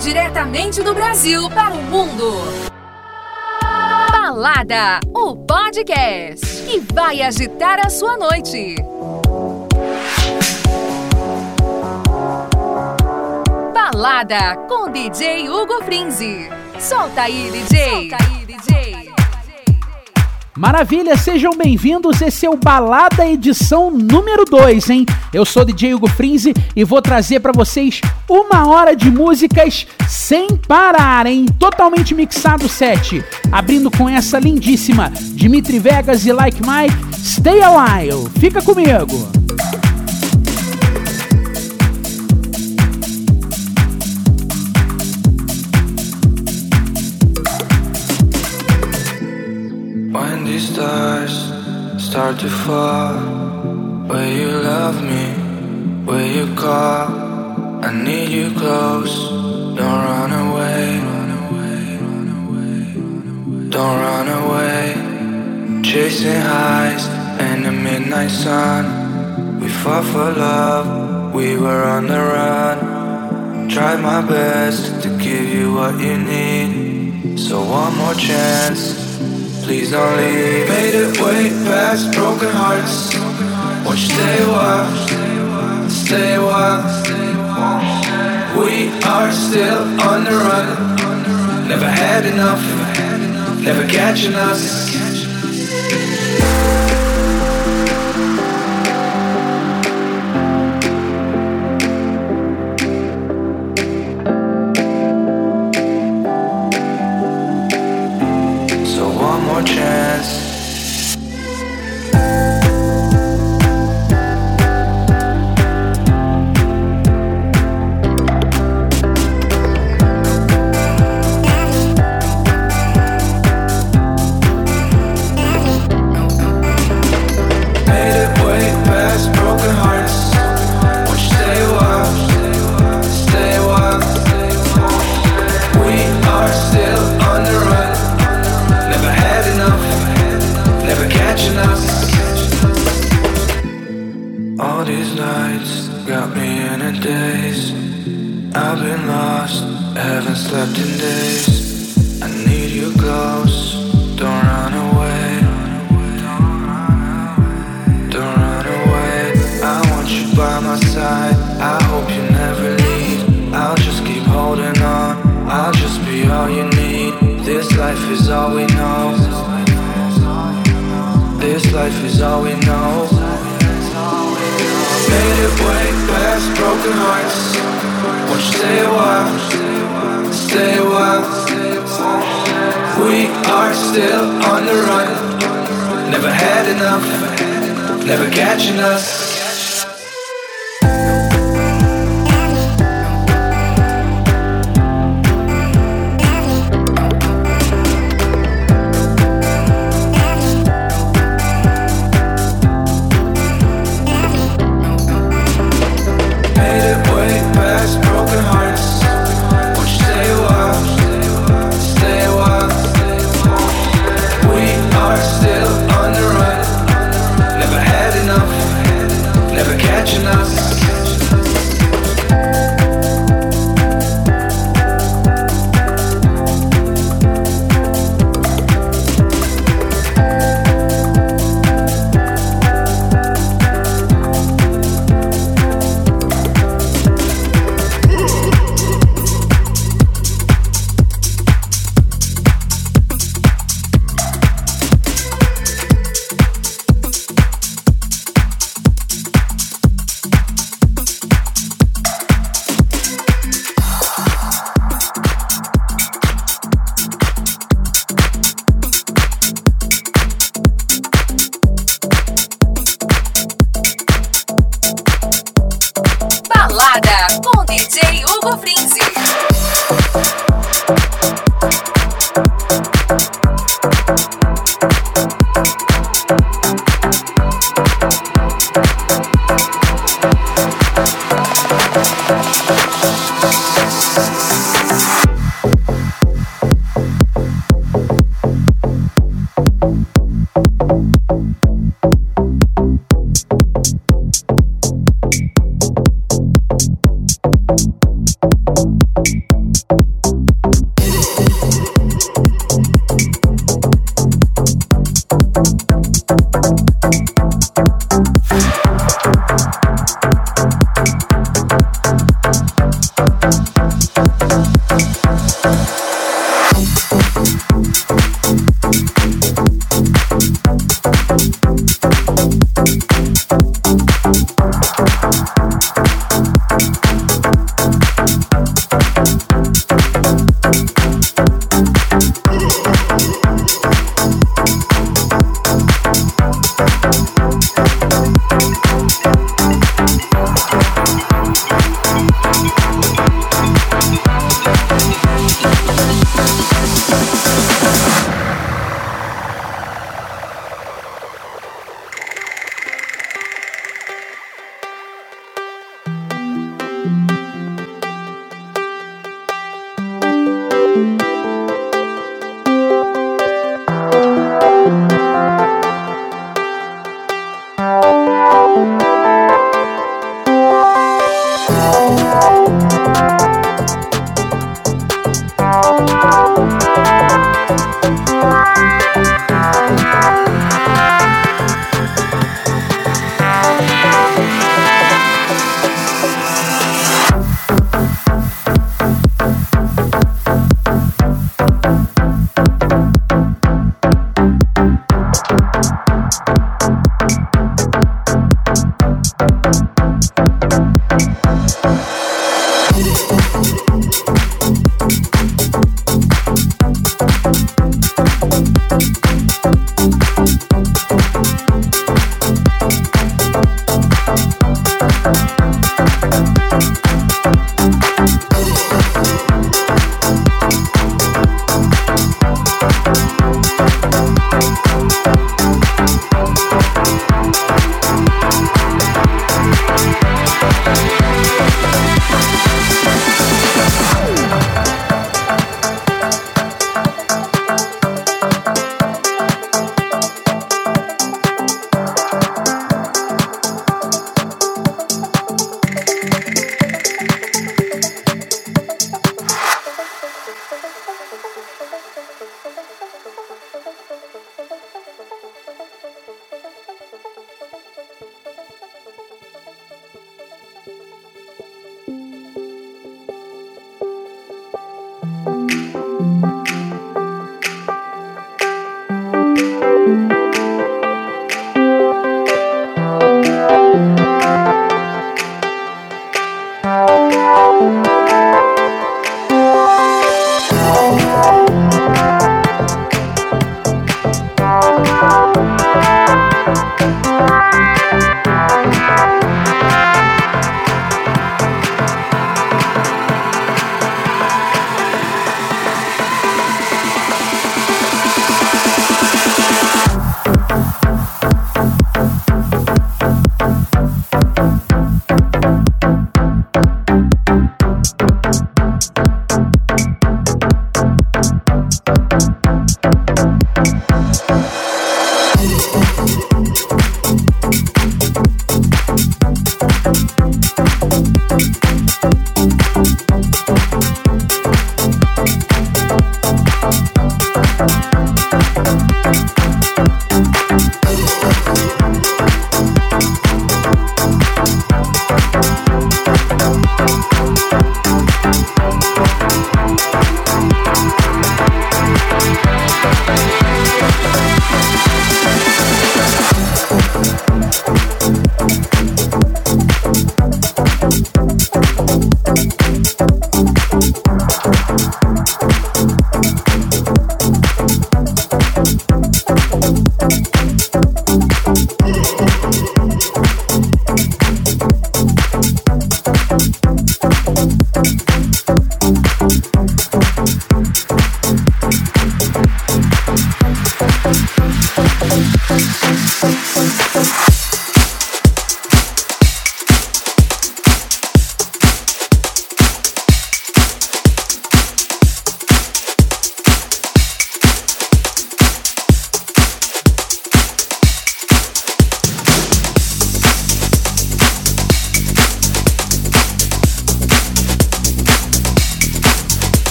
Diretamente do Brasil para o mundo. Balada, o podcast que vai agitar a sua noite. Balada com DJ Hugo Frinzi. Solta aí, DJ. Solta aí, DJ. Maravilha, sejam bem-vindos. Esse é o Balada edição número 2, hein? Eu sou DJ Hugo Frinzi e vou trazer para vocês uma hora de músicas sem parar, hein? Totalmente mixado set. Abrindo com essa lindíssima Dimitri Vegas e Like Mike, Stay a While. Fica comigo. stars start to fall Will you love me? Will you call? I need you close Don't run away Don't run away Chasing highs in the midnight sun We fought for love We were on the run Tried my best to give you what you need So one more chance Please don't leave. Made it way past broken hearts. Won't you stay a while? Stay a while. We are still on the run. Never had enough. Never catching us.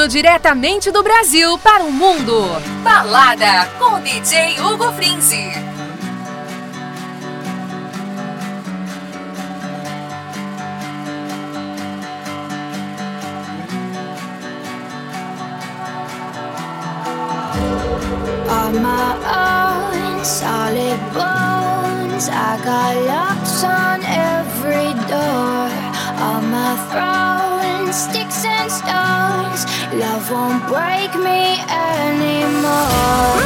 Transmitindo diretamente do Brasil para o mundo. Balada com DJ Hugo Frinzi. On my own solid bones, I got locks on every door. On my throne, sticks and stones, love won't break me anymore.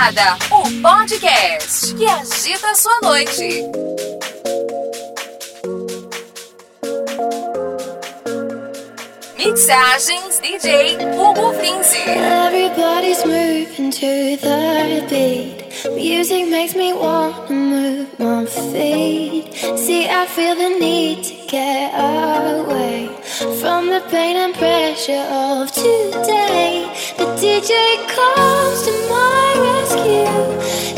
Balada, o podcast que agita a sua noite. Mixagens DJ Hugo Frinzi. Everybody's moving to the beat. Music makes me want to move my feet. See, I feel the need to get away from the pain and pressure of today. The DJ comes to my rescue.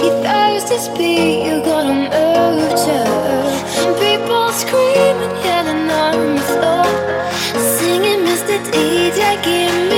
He throws this beat you gotta move to. People screaming, yelling on the floor, singing, Mr. DJ, give me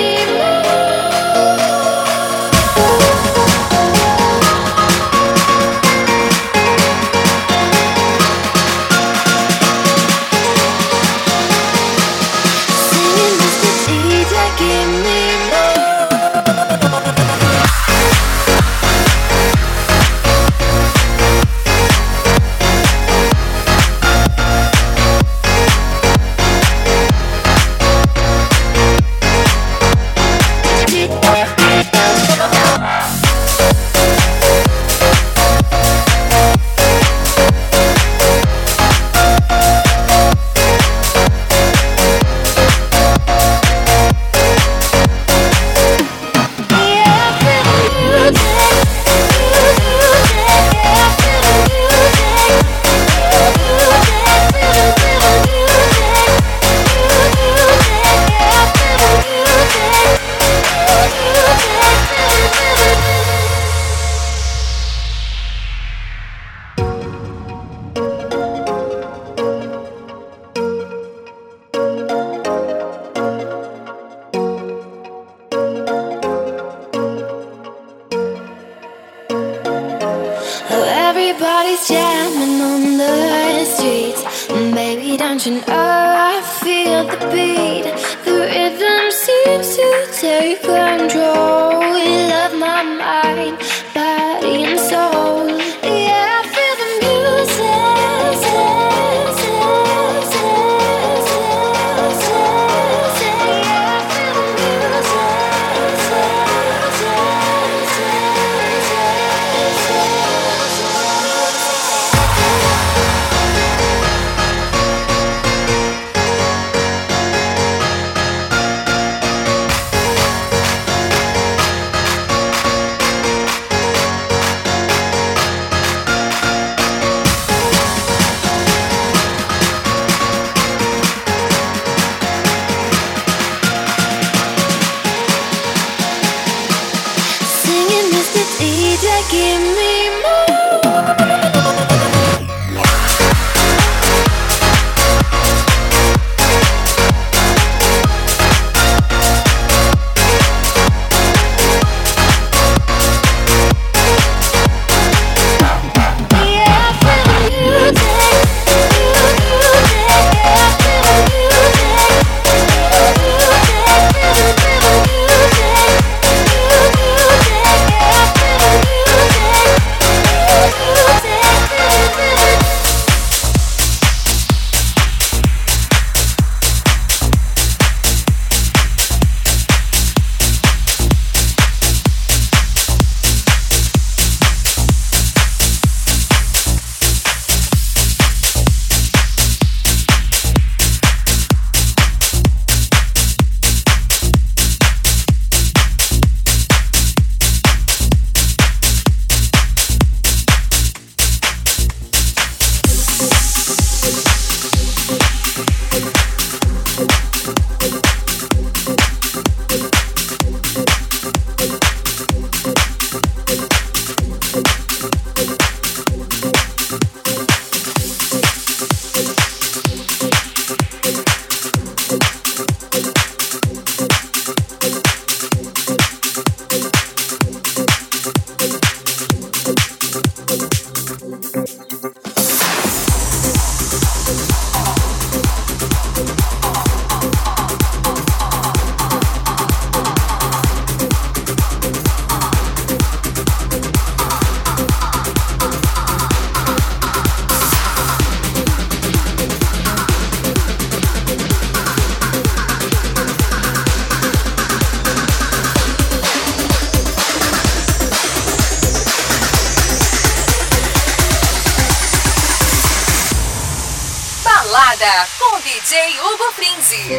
Balada com DJ Hugo Frinzi.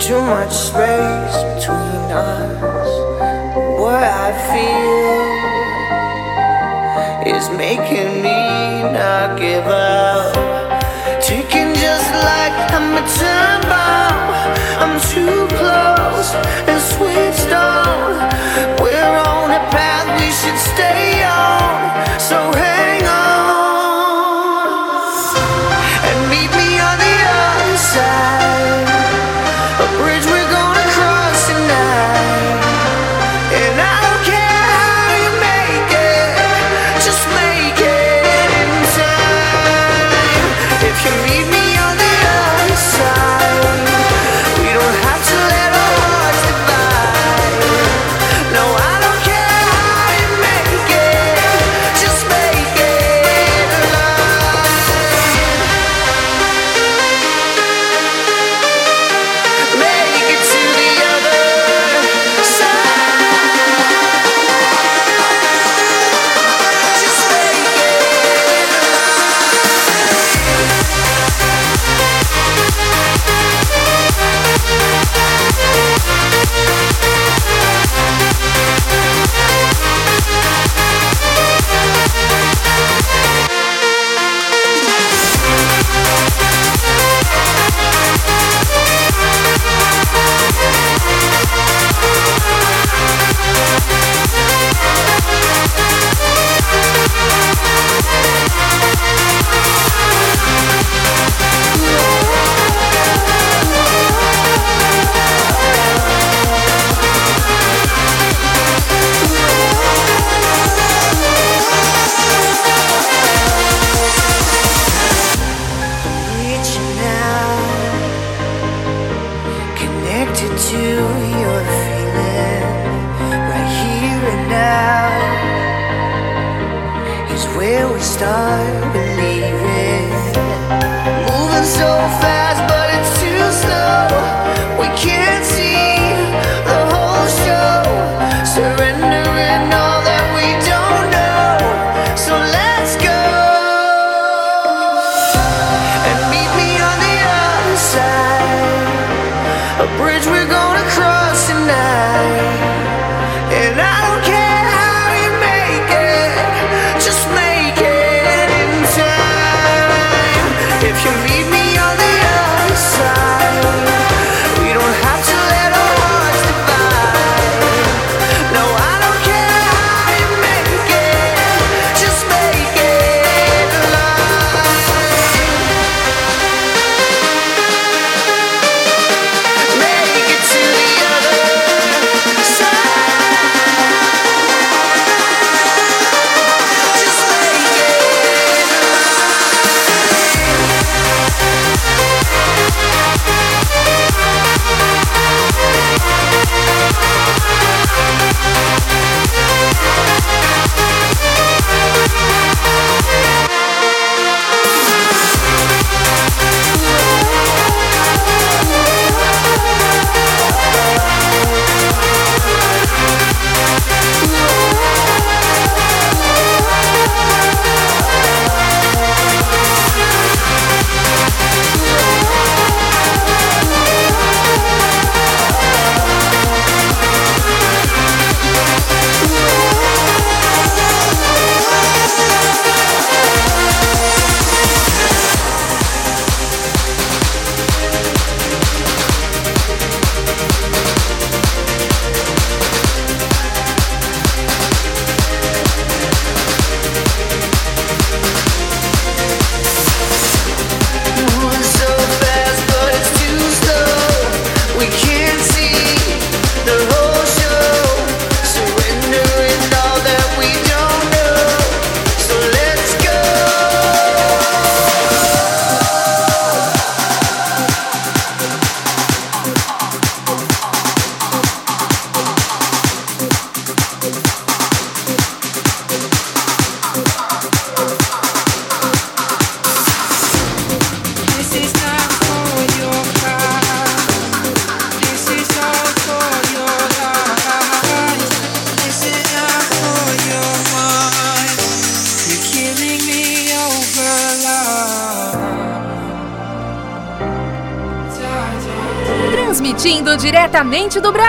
Too much space between us. What I feel is making me not give up. Ticking just like I'm a time bomb. I'm too close and switched on. We're on a path we should stay.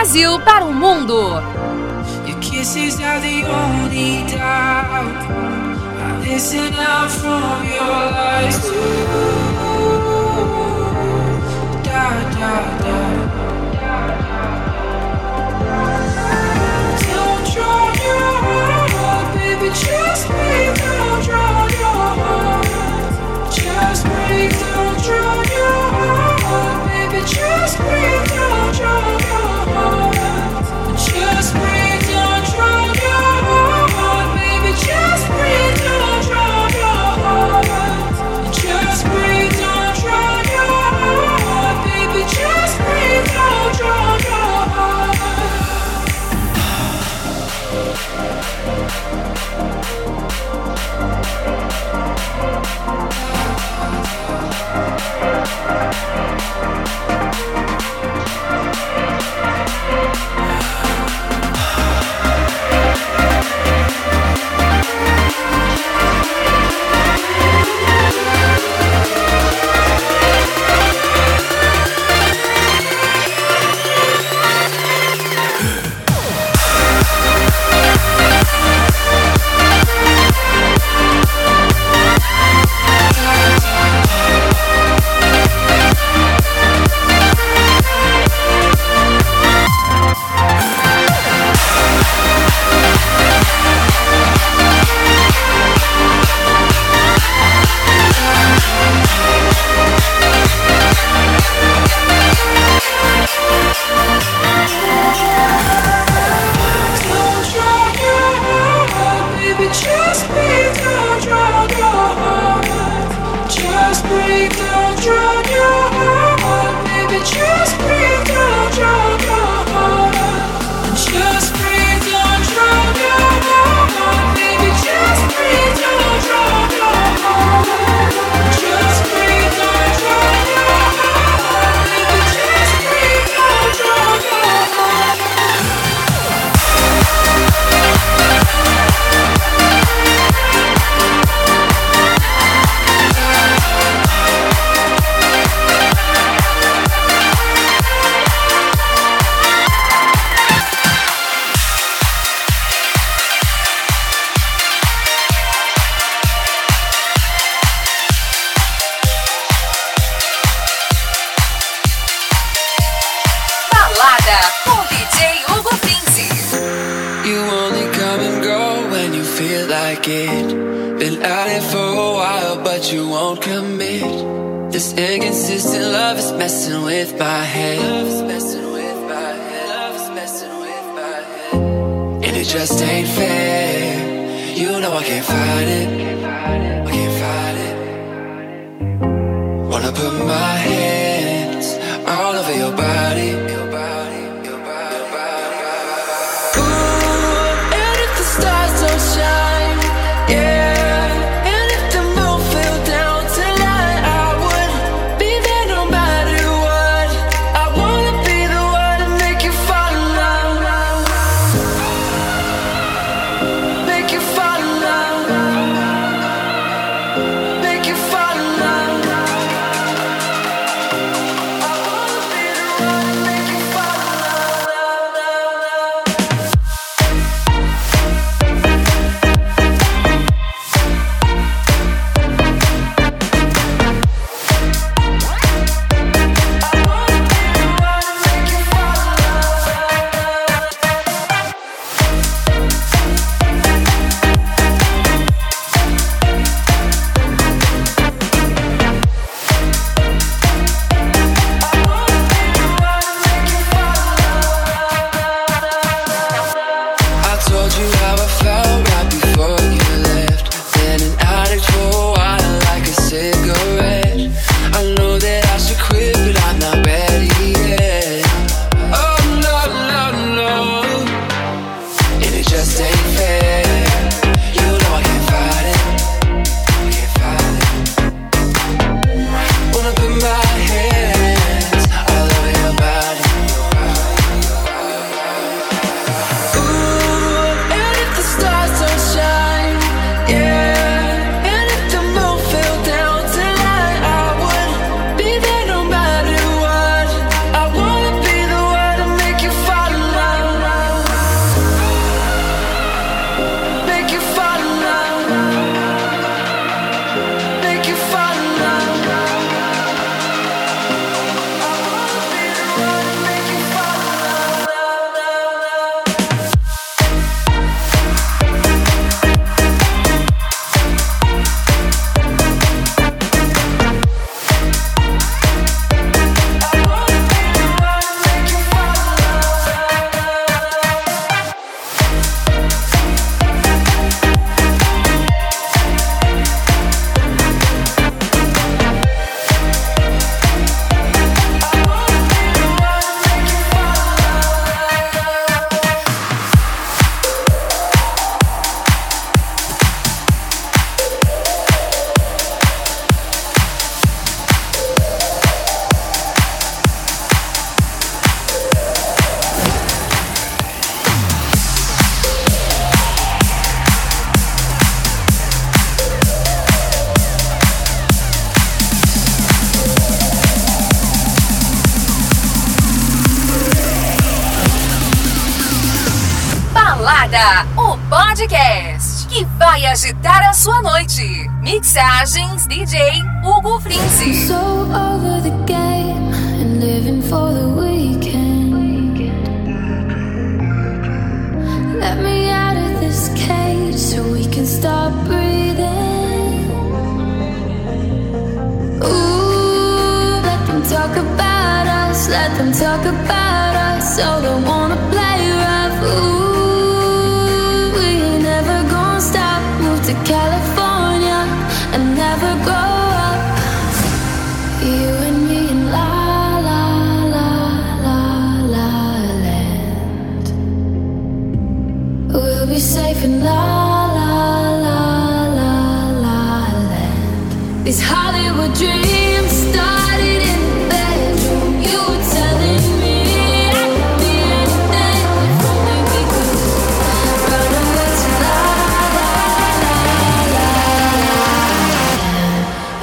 Brasil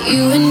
You and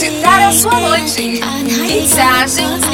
vai agitar a sua noite. Mixagens DJ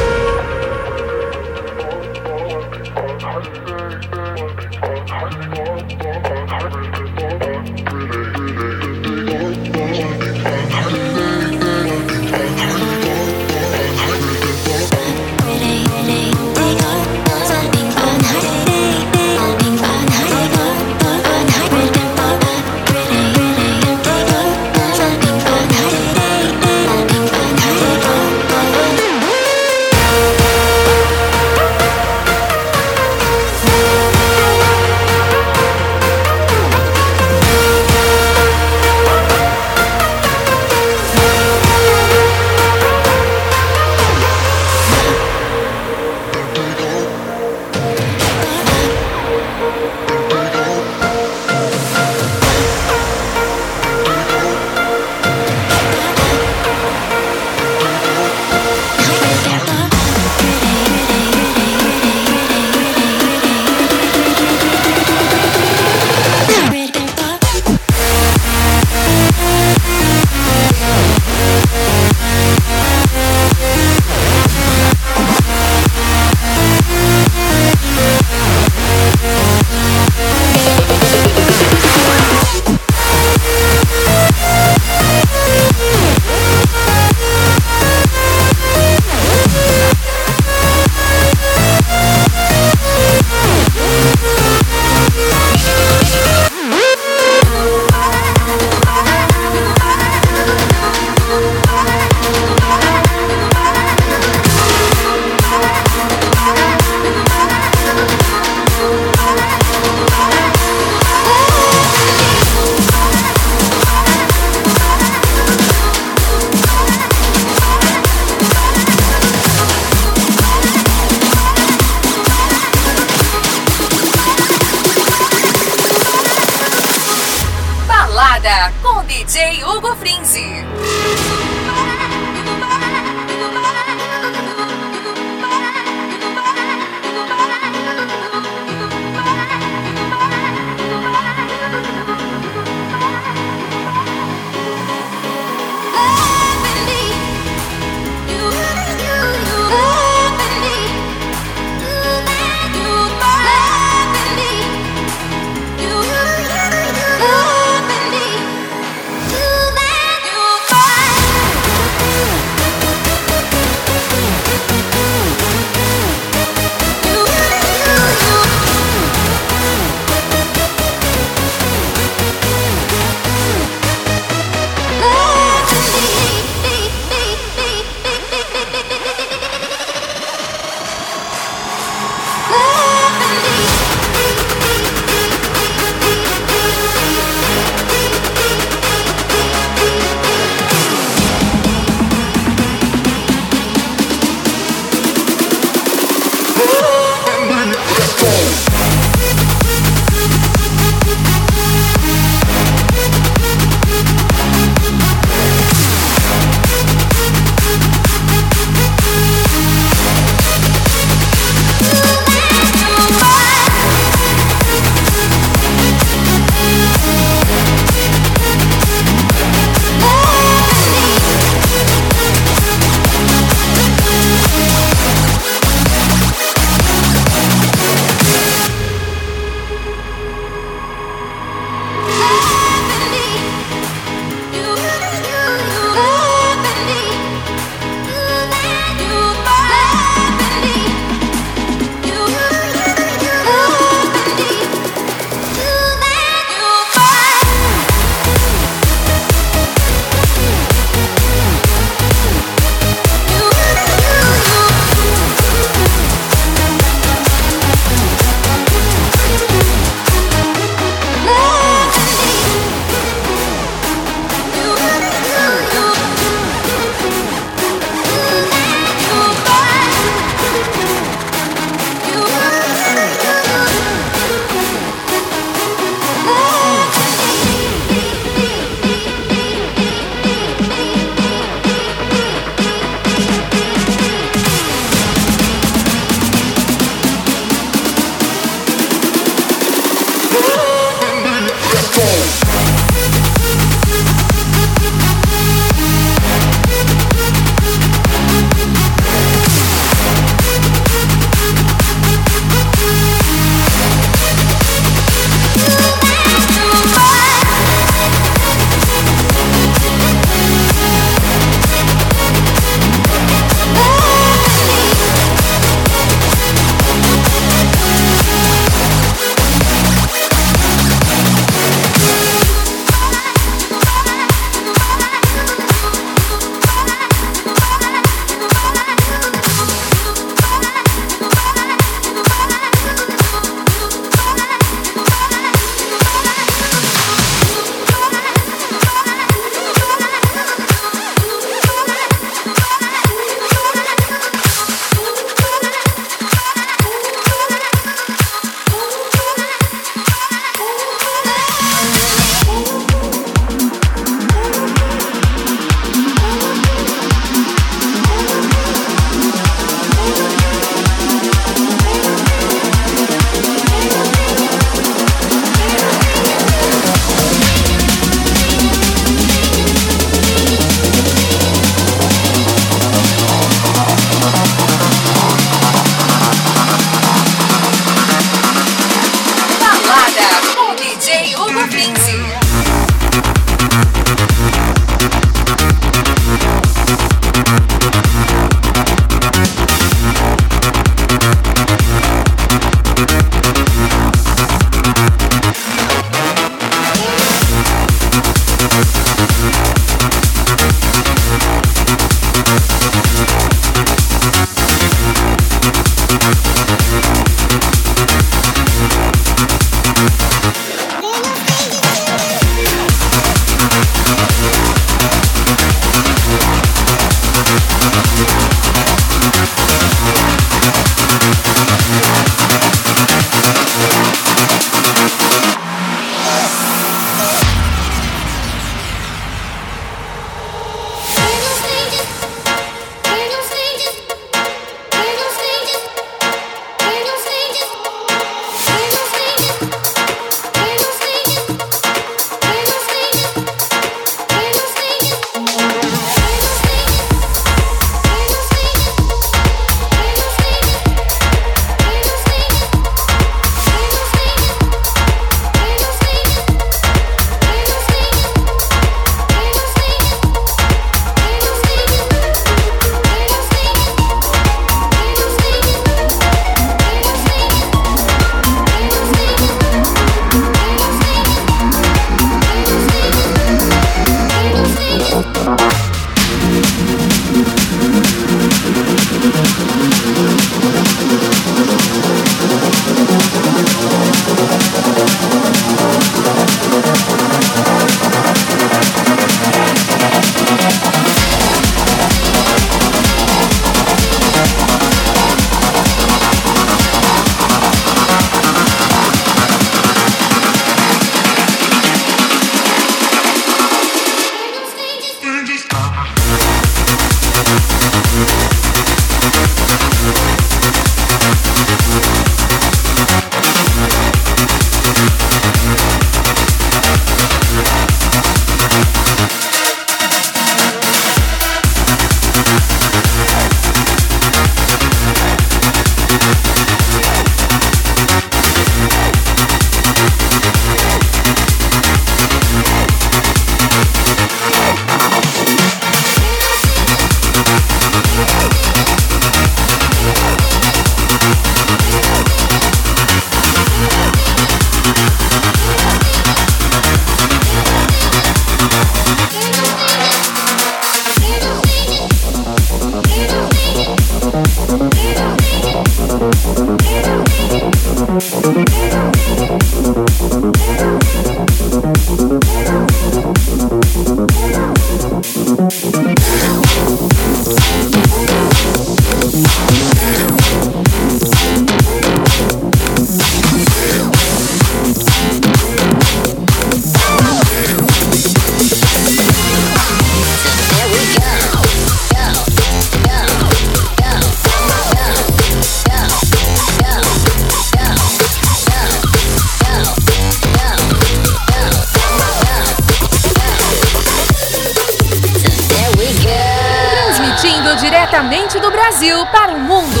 Brasil para o mundo.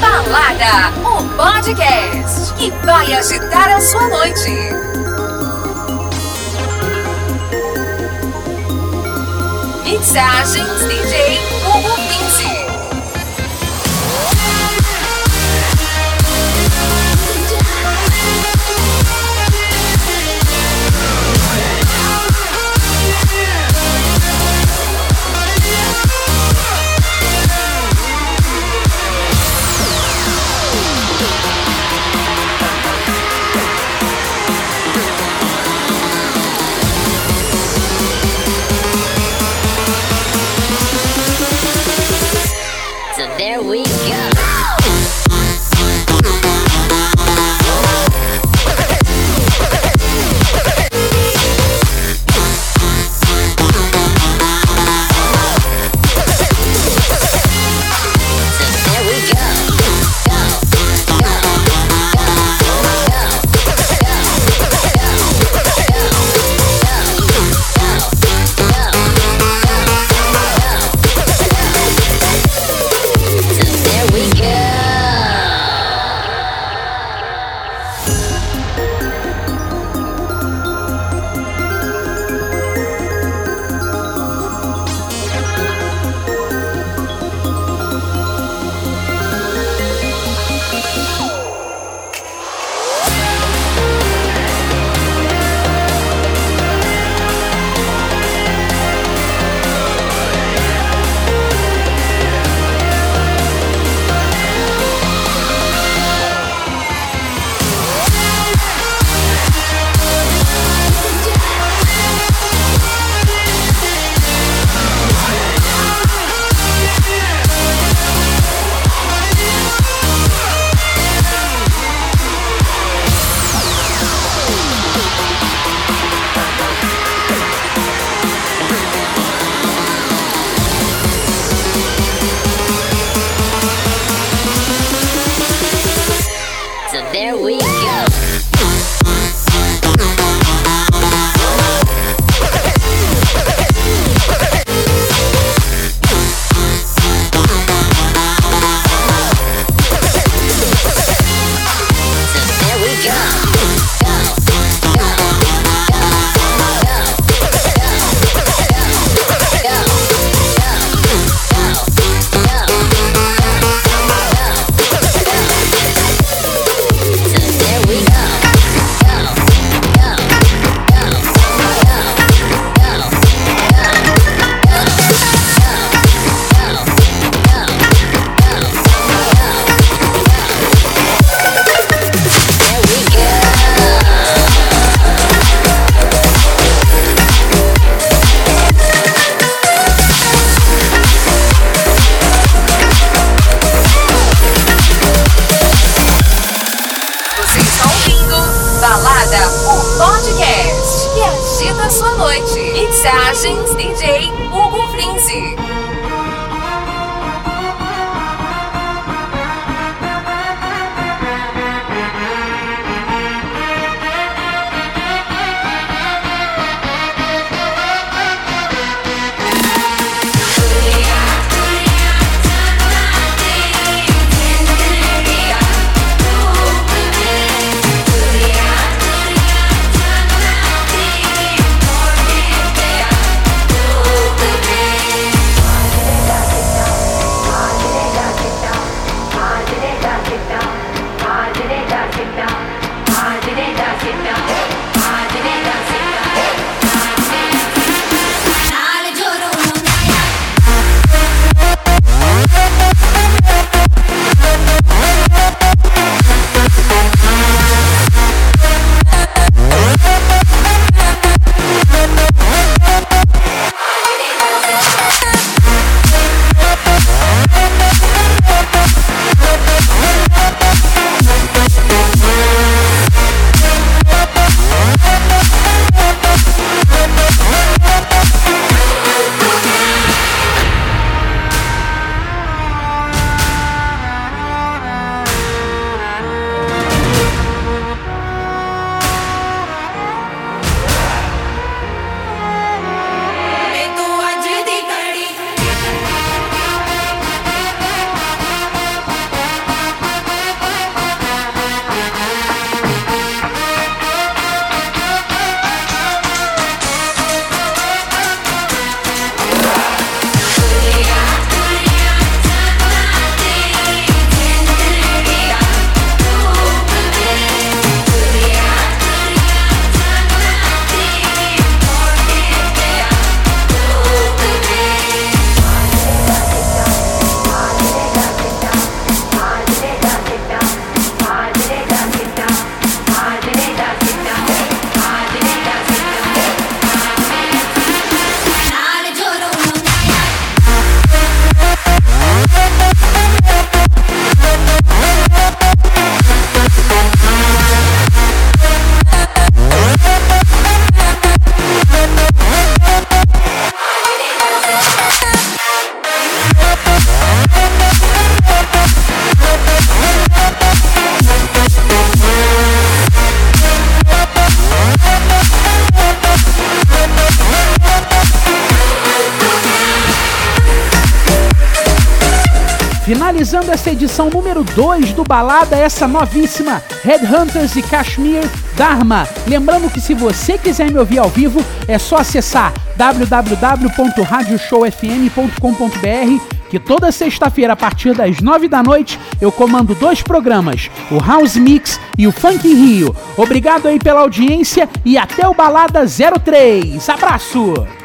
Balada, o podcast que vai agitar a sua noite. Mixagens DJ edição número 2 do Balada, essa novíssima Headhunters e Kashmir Dharma. Lembrando que se você quiser me ouvir ao vivo, é só acessar www.radioshowfm.com.br que toda sexta-feira a partir das 9 da noite eu comando dois programas, o House Mix e o Funk Rio. Obrigado aí pela audiência e até o Balada 03. Abraço!